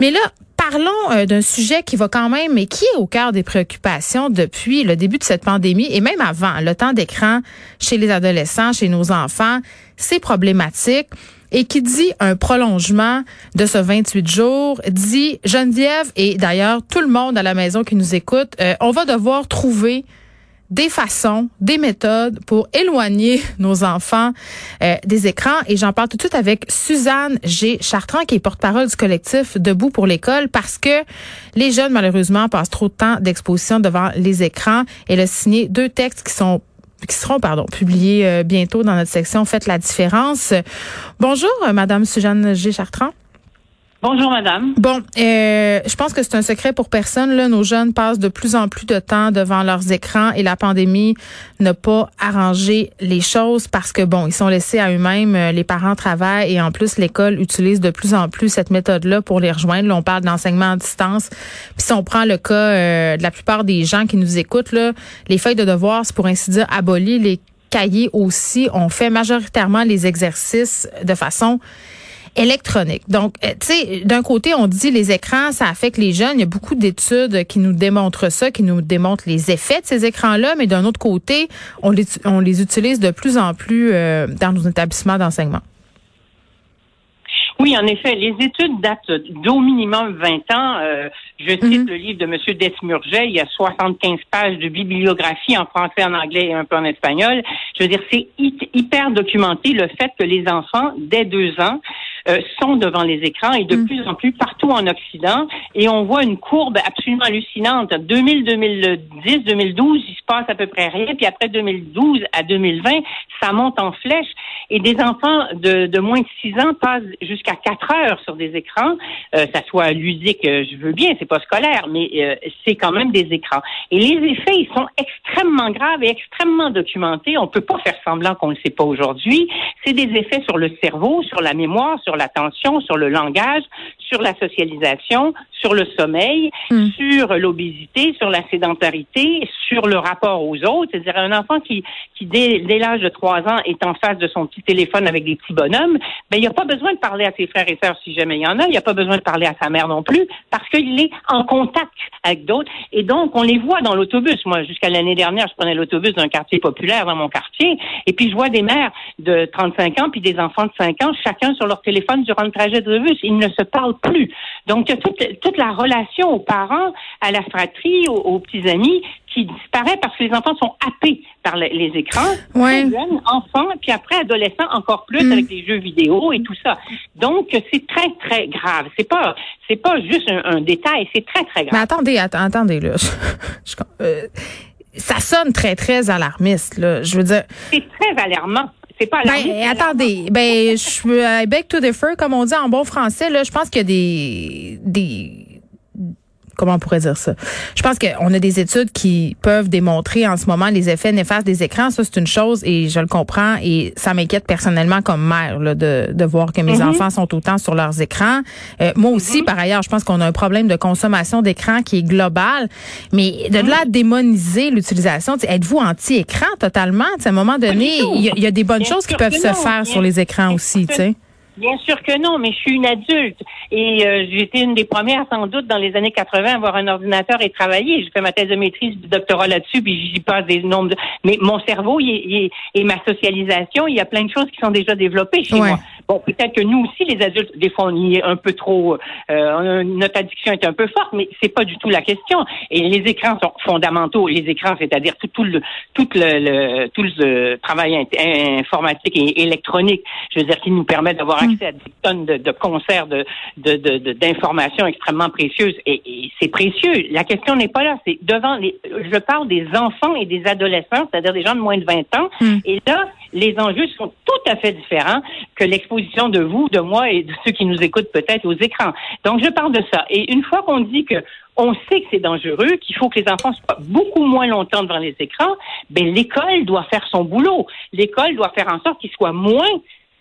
Mais là, parlons euh, d'un sujet qui va quand même, mais qui est au cœur des préoccupations depuis le début de cette pandémie et même avant, le temps d'écran chez les adolescents, chez nos enfants, c'est problématique. Et qui dit un prolongement de ce 28 jours, dit Geneviève et d'ailleurs tout le monde à la maison qui nous écoute, euh, on va devoir trouver des façons, des méthodes pour éloigner nos enfants euh, des écrans. Et j'en parle tout de suite avec Suzanne G. Chartrand, qui est porte-parole du collectif Debout pour l'école, parce que les jeunes, malheureusement, passent trop de temps d'exposition devant les écrans. Elle a signé deux textes qui sont qui seront pardon publiés euh, bientôt dans notre section Faites la différence. Bonjour, euh, Madame Suzanne G. Chartrand. Bonjour, madame. Bon, euh, je pense que c'est un secret pour personne. Là, nos jeunes passent de plus en plus de temps devant leurs écrans et la pandémie n'a pas arrangé les choses parce que bon, ils sont laissés à eux-mêmes. Euh, les parents travaillent et en plus l'école utilise de plus en plus cette méthode-là pour les rejoindre. Là, on parle d'enseignement à distance. Puis si on prend le cas euh, de la plupart des gens qui nous écoutent, là, les feuilles de devoirs, c'est pour ainsi dire abolies. Les cahiers aussi. On fait majoritairement les exercices de façon électronique. Donc, euh, tu sais, d'un côté, on dit les écrans, ça affecte les jeunes. Il y a beaucoup d'études qui nous démontrent ça, qui nous démontrent les effets de ces écrans-là, mais d'un autre côté, on les, on les utilise de plus en plus euh, dans nos établissements d'enseignement. Oui, en effet, les études datent d'au minimum 20 ans. Euh, je cite mhm. le livre de M. Desmurget, il y a 75 pages de bibliographie en français, en anglais et un peu en espagnol. Je veux dire, c'est hyper documenté le fait que les enfants, dès deux ans, euh, sont devant les écrans et de mm. plus en plus partout en Occident. Et on voit une courbe absolument hallucinante. 2000, 2010, 2012, il se passe à peu près rien. Puis après 2012 à 2020, ça monte en flèche. Et des enfants de, de moins de 6 ans passent jusqu'à 4 heures sur des écrans. Euh, ça soit ludique, euh, je veux bien, c'est pas scolaire, mais euh, c'est quand même des écrans. Et les effets, ils sont extrêmement graves et extrêmement documentés. On peut pas faire semblant qu'on ne le sait pas aujourd'hui. C'est des effets sur le cerveau, sur la mémoire, sur l'attention, sur le langage, sur la socialisation, sur le sommeil, hmm. sur l'obésité, sur la sédentarité, sur le rapport aux autres. C'est-à-dire un enfant qui, qui dès, l'âge de trois ans est en face de son petit téléphone avec des petits bonhommes, ben il n'y a pas besoin de parler à ses frères et sœurs si jamais il y en a. Il n'y a pas besoin de parler à sa mère non plus parce qu'il est en contact avec d'autres. Et donc on les voit dans l'autobus. Moi, jusqu'à l'année dernière, je prenais l'autobus d'un quartier populaire dans mon quartier, et puis je vois des mères de 35 ans puis des enfants de 5 ans, chacun sur leur téléphone durant le trajet de bus. Ils ne se parlent plus. Donc toute, toute la relation aux parents, à la fratrie, aux, petits amis qui disparaît parce que les enfants sont happés par les, écrans. Ouais. Jeunes, enfants, puis après adolescents encore plus mm. avec les jeux vidéo et tout ça. Donc c'est très très grave. C'est pas c'est pas juste un, détail, c'est très très grave. Mais attendez, attendez là. Euh, ça sonne très très alarmiste là. Je veux dire. C'est très alarmant. C'est pas ben, attendez, ben je beg to differ comme on dit en bon français là, je pense qu'il y a des des comment on pourrait dire ça? Je pense qu'on a des études qui peuvent démontrer en ce moment les effets néfastes des écrans. Ça, c'est une chose et je le comprends et ça m'inquiète personnellement comme mère là, de, de voir que mes mm-hmm. enfants sont autant sur leurs écrans. Euh, moi aussi, mm-hmm. par ailleurs, je pense qu'on a un problème de consommation d'écran qui est global. Mais de là à démoniser l'utilisation, êtes-vous anti-écran totalement? à un moment donné, il y, a des bonnes choses qui peuvent se faire sur les écrans aussi. sais. Bien sûr que non, mais je suis une adulte et euh, j'ai été une des premières sans doute dans les années 80 à avoir un ordinateur et travailler. J'ai fait ma thèse de maîtrise, du doctorat là-dessus, puis j'y passe des nombres. De... Mais mon cerveau et ma socialisation, il y a plein de choses qui sont déjà développées chez moi. Bon, peut-être que nous aussi, les adultes, des fois, on y est un peu trop, euh, notre addiction est un peu forte, mais c'est pas du tout la question. Et les écrans sont fondamentaux. Les écrans, c'est-à-dire tout, tout, le tout le, tout le travail informatique et électronique, je veux dire, qui nous permet d'avoir accès à des tonnes de, de concerts de, d'informations extrêmement précieuses. Et, c'est précieux. La question n'est pas là. C'est devant les. Je parle des enfants et des adolescents, c'est-à-dire des gens de moins de 20 ans. Mm. Et là, les enjeux sont tout à fait différents que l'exposition de vous, de moi et de ceux qui nous écoutent peut-être aux écrans. Donc, je parle de ça. Et une fois qu'on dit que on sait que c'est dangereux, qu'il faut que les enfants soient beaucoup moins longtemps devant les écrans, ben l'école doit faire son boulot. L'école doit faire en sorte qu'ils soient moins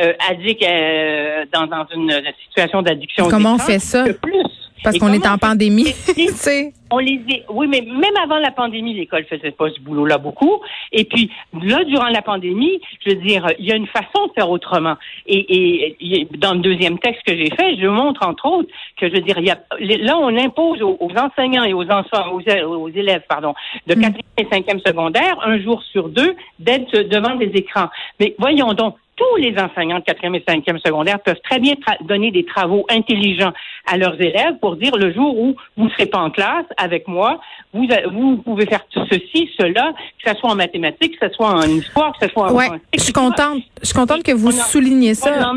euh, addicts euh, dans, dans, une situation d'addiction. Comment on fait ça? plus. Parce qu'on est en pandémie. on les oui, mais même avant la pandémie, l'école faisait pas ce boulot-là beaucoup. Et puis là, durant la pandémie, je veux dire, il y a une façon de faire autrement. Et, et dans le deuxième texte que j'ai fait, je montre entre autres que je veux dire, il y a, là, on impose aux, enseignants et aux enfants, aux, élèves, pardon, de 4e mm. et 5e secondaire, un jour sur deux, d'être devant des écrans. Mais voyons donc, tous les enseignants de quatrième et cinquième secondaire peuvent très bien donner des travaux intelligents à leurs élèves pour dire le jour où vous ne serez pas en classe avec moi, vous, vous pouvez faire ceci, cela, que ce soit en mathématiques, que ce soit en histoire, que ce soit en ouais, Je suis contente, je suis contente que vous souligniez ça.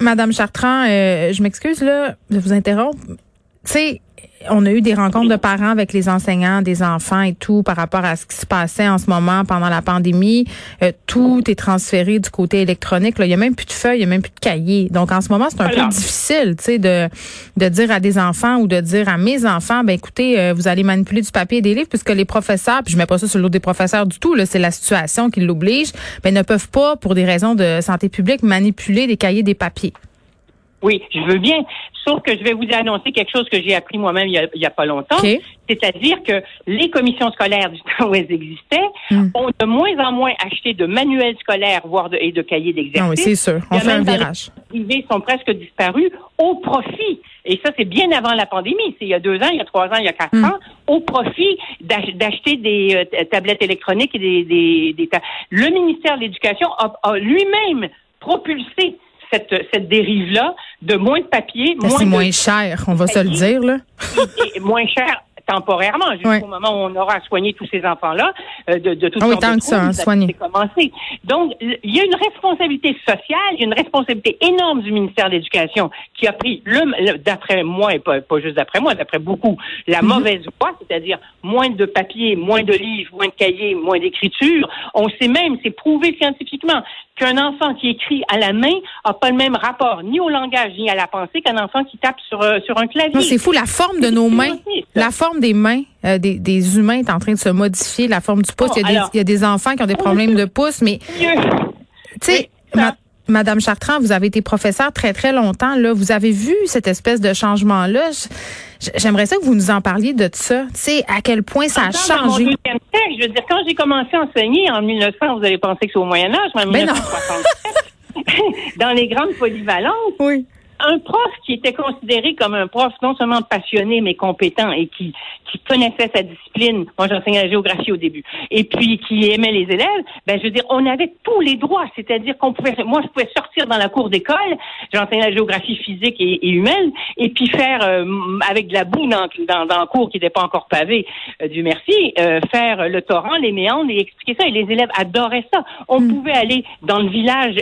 Madame Chartrand, euh, je m'excuse là de vous interrompre. Tu sais, on a eu des rencontres de parents avec les enseignants, des enfants et tout par rapport à ce qui se passait en ce moment pendant la pandémie. Euh, tout est transféré du côté électronique. Là. Il y a même plus de feuilles, il y a même plus de cahiers. Donc en ce moment, c'est un peu difficile, tu sais, de de dire à des enfants ou de dire à mes enfants, ben écoutez, euh, vous allez manipuler du papier et des livres puisque les professeurs, puis je mets pas ça sur l'eau des professeurs du tout. Là, c'est la situation qui l'oblige, ben ne peuvent pas pour des raisons de santé publique manipuler des cahiers, des papiers. Oui, je veux bien. Sauf que je vais vous annoncer quelque chose que j'ai appris moi-même il y a, pas longtemps. C'est-à-dire que les commissions scolaires du temps où elles existaient hmm. ont de moins en moins acheté de manuels scolaires, voire de, et de cahiers d'exercice. Ah oui, c'est sûr. On fait un virage. Les privés sont presque disparus au profit, et ça c'est bien avant la pandémie, c'est il y a deux ans, il y a trois ans, il y a quatre hmm. ans, au profit d'acheter des euh, tablettes électroniques et des... des, des le ministère de l'Éducation a lui-même propulsé cette, cette dérive-là de moins de papier. Ben, c'est moins cher, on va se le dire, là. moins cher temporairement jusqu'au moment où on aura soigné tous ces enfants-là euh, de, de toutes ah oui, tant que ça, hein, soigner. commencé. Donc, il y a une responsabilité sociale, il y a une responsabilité énorme du ministère de l'Éducation qui a pris, le, d'après moi, et pas, pas juste d'après moi, d'après beaucoup, la mhm. mauvaise voie, c'est-à-dire moins de papier, moins de livres, moins de cahiers, moins d'écriture. On sait même, c'est prouvé scientifiquement, qu'un enfant qui écrit à la main n'a pas le même rapport ni au langage ni à la pensée qu'un enfant qui tape sur, euh, sur un clavier. c'est fou, la forme de nos mains, la forme des mains euh, des, des, humains est en train de se modifier, la forme du pouce. il, y a des, il, y a des, enfants qui ont des problèmes de pouce, mais tu sais, Madame Chartrand, vous avez été professeur très très longtemps. Là, vous avez vu cette espèce de changement là. J'aimerais ça que vous nous en parliez de ça. Tu sais, à quel point ça a changé. Dans mon je veux dire, quand j'ai commencé à enseigner en 1900, vous avez pensé que c'est au Moyen Âge, en 1967, ben dans les grandes polyvalences. Oui un prof qui était considéré comme un prof non seulement passionné mais compétent et qui qui connaissait sa discipline. Moi, j'enseignais la géographie au début. Et puis qui aimait les élèves. Ben, je veux dire, on avait tous les droits. C'est-à-dire qu'on pouvait, moi, je pouvais sortir dans la cour d'école. J'enseignais la géographie physique et, humaine. Et puis faire euh, avec de la boue dans dans, dans la cour qui n'était pas encore pavée, euh, du merci, euh, faire le torrent, les méandres et expliquer ça. Et les élèves adoraient ça. On mm. pouvait aller dans le village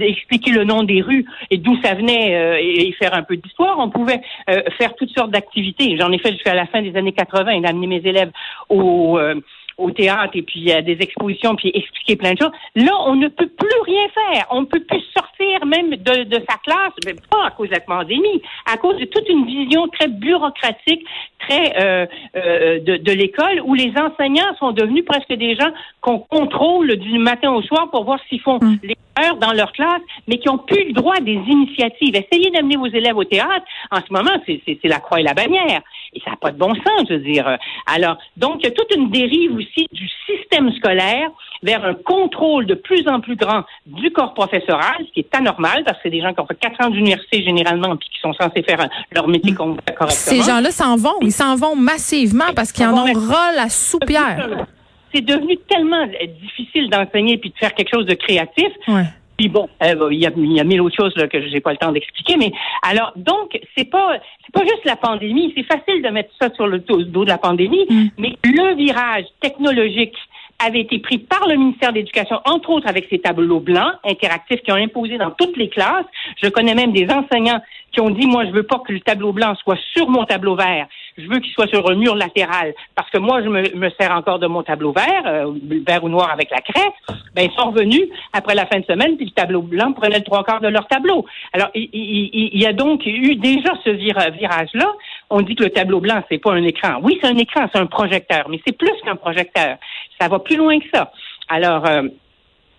expliquer le nom des rues et d'où ça venait et, faire un peu d'histoire. On pouvait euh, faire toutes sortes d'activités. J'en ai fait jusqu'à la fin des années 80 et d'amener mes élèves au euh, au théâtre et puis à des expositions puis expliquer plein de choses. Là, on ne peut plus rien faire. On ne peut plus sortir même de, de sa classe, mais pas à cause de la pandémie, à cause de toute une vision très bureaucratique, très euh, euh, de, de l'école, où les enseignants sont devenus presque des gens qu'on contrôle du matin au soir pour voir s'ils font mm. les heures dans leur classe, mais qui ont plus le droit des initiatives. Essayez d'amener vos élèves au théâtre. En ce moment, c'est la croix et la bannière. Et ça n'a pas de bon sens, je veux dire. Alors, donc, il y a toute une dérive aussi du système scolaire vers un contrôle de plus en plus grand du corps professoral, ce qui est anormal parce que c'est des gens qui ont fait quatre ans d'université généralement puis qui sont censés faire leur métier correctement. Ces gens-là s'en vont, ils s'en vont massivement parce qu'ils en ont ras la soupière. C'est devenu tellement difficile d'enseigner puis de faire quelque chose de créatif. Ouais. Puis bon, euh, il y, a, il y a mille autres choses là, que j'ai pas le temps d'expliquer, mais alors donc c'est pas c'est pas juste la pandémie, c'est facile de mettre ça sur le dos de la pandémie, mm. mais le virage technologique avait été pris par le ministère de l'Éducation, entre autres avec ces tableaux blancs interactifs qui ont imposé dans toutes les classes. Je connais même des enseignants qui ont dit, moi, je veux pas que le tableau blanc soit sur mon tableau vert. Je veux qu'il soit sur un mur latéral parce que moi, je me, sers encore de mon tableau vert, euh, vert ou noir avec la craie. Ben, ils sont revenus après la fin de semaine, puis le tableau blanc prenait le trois quarts de leur tableau. Alors, il, il y a donc eu déjà ce virage-là on dit que le tableau blanc, c'est pas un écran. Oui, c'est un écran, c'est un projecteur, mais c'est plus qu'un projecteur. Ça va plus loin que ça. Alors, euh,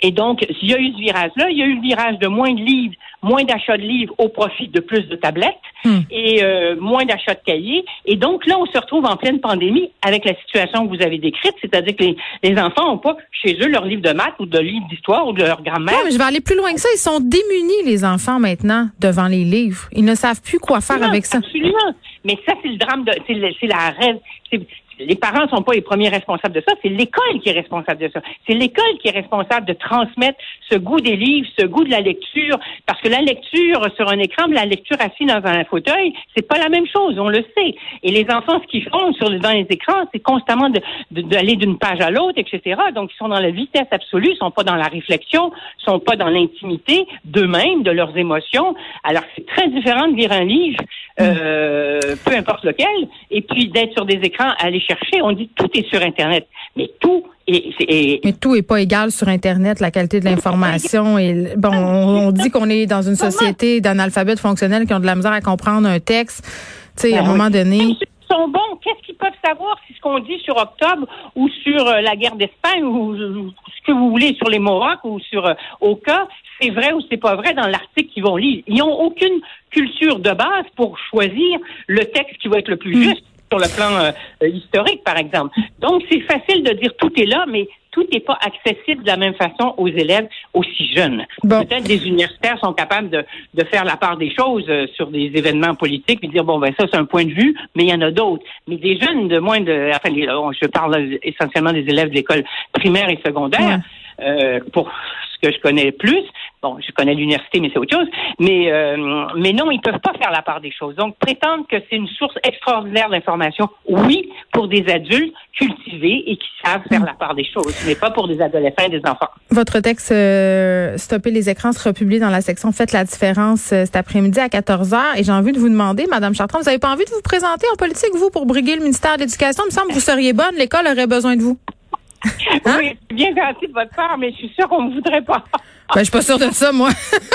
et donc, s'il y a eu ce virage-là, il y a eu le virage de moins de livres, moins d'achats de livres au profit de plus de tablettes hmm. et euh, moins d'achats de cahiers. Et donc là, on se retrouve en pleine pandémie avec la situation que vous avez décrite, c'est-à-dire que les, enfants n'ont pas chez eux leur livre de maths ou de livre d'histoire ou de leur grammaire. mais je vais aller plus loin que ça. Ils sont démunis, les enfants, maintenant, devant les livres. Ils ne savent plus quoi faire avec ça. Absolument. Mais ça, c'est le drame de, c'est la rêve, les parents sont pas les premiers responsables de ça, c'est l'école qui est responsable de ça. C'est l'école qui est responsable de transmettre ce goût des livres, ce goût de la lecture, parce que la lecture sur un écran, la lecture assise dans un fauteuil, c'est pas la même chose, on le sait. Et les enfants, ce qu'ils font sur dans les écrans, c'est constamment d'aller d'une page à l'autre, etc. Donc ils sont dans la vitesse absolue, ils sont pas dans la réflexion, ils sont pas dans l'intimité d'eux-mêmes, de leurs émotions. Alors c'est très différent de lire un livre, euh, peu importe lequel, et puis d'être sur des écrans, aller chercher. On dit tout est sur Internet, mais tout est, mais tout est pas égal sur Internet, la qualité de l'information. Et bon, on, dit qu'on est dans une société d'analphabètes fonctionnels qui ont de la misère à comprendre un texte. Tu sais, à un ben moment donné. Sont bons. Qu'est-ce qu'ils peuvent savoir si ce qu'on dit sur Octobre ou sur euh, la guerre d'Espagne ou, ce que vous voulez sur les Mohawks ou sur euh, Oka, c'est vrai ou c'est pas vrai dans l'article qu'ils vont lire. Ils n'ont aucune culture de base pour choisir le texte qui va être le plus mm. juste sur le plan euh, historique, par exemple. Donc, c'est facile de dire tout est là, mais tout n'est pas accessible de la même façon aux élèves aussi jeunes. Peut-être des universitaires sont capables de, de, faire la part des choses euh, sur des événements politiques et dire bon ben ça c'est un point de vue, mais il y en a d'autres. Mais des jeunes de moins de, enfin je parle essentiellement des élèves de l'école primaire et secondaire. Euh, pour ce que je connais plus, Bon, je connais l'université, mais c'est autre chose. Mais, euh, mais non, ils peuvent pas faire la part des choses. Donc, prétendre que c'est une source extraordinaire d'information, oui, pour des adultes cultivés et qui savent faire la part des choses, mais pas pour des adolescents et des enfants. Votre texte euh, Stopper les écrans sera publié dans la section Faites la différence euh, cet après-midi à 14h. Et j'ai envie de vous demander, Madame Chartrand, vous n'avez pas envie de vous présenter en politique, vous, pour briguer le ministère de l'Éducation? Il me semble que vous seriez bonne. L'école aurait besoin de vous. Oui, bien gentil de votre part, mais je suis sûre qu'on ne voudrait pas. Ben, je suis pas sûre de ça, moi.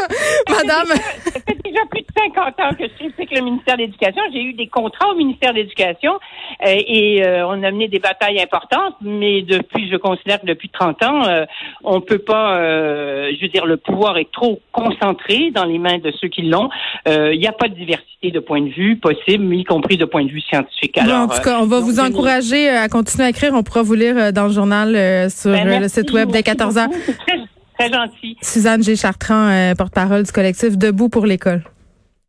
Madame. Ça fait déjà plus de 50 ans que je critique le ministère de l'Éducation. J'ai eu des contrats au ministère de l'Éducation euh, et euh, on a mené des batailles importantes, mais depuis, je considère que depuis 30 ans, euh, on peut pas, je veux dire, le pouvoir est trop concentré dans les mains de ceux qui l'ont. Il n'y a pas de diversité de points de vue possible, y compris de point de vue scientifique. Alors, en tout cas, on va vous encourager à continuer à écrire. On pourra vous lire dans le journal sur ben, le site web dès 14 ans. Suzanne G. Chartrand, euh, porte-parole du collectif Debout pour l'école.